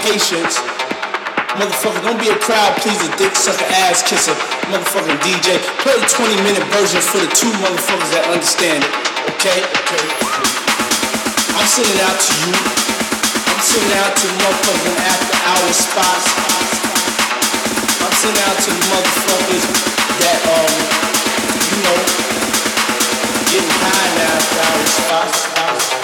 patience. Motherfucker, don't be a crowd pleaser, dick sucker, ass kisser, motherfucking DJ. Play the 20 minute version for the two motherfuckers that understand it. Okay? Okay. I'm sending out to you. I'm sending out to motherfucking after hour spots. I'm sending out to the motherfuckers that, um, you know, getting high now after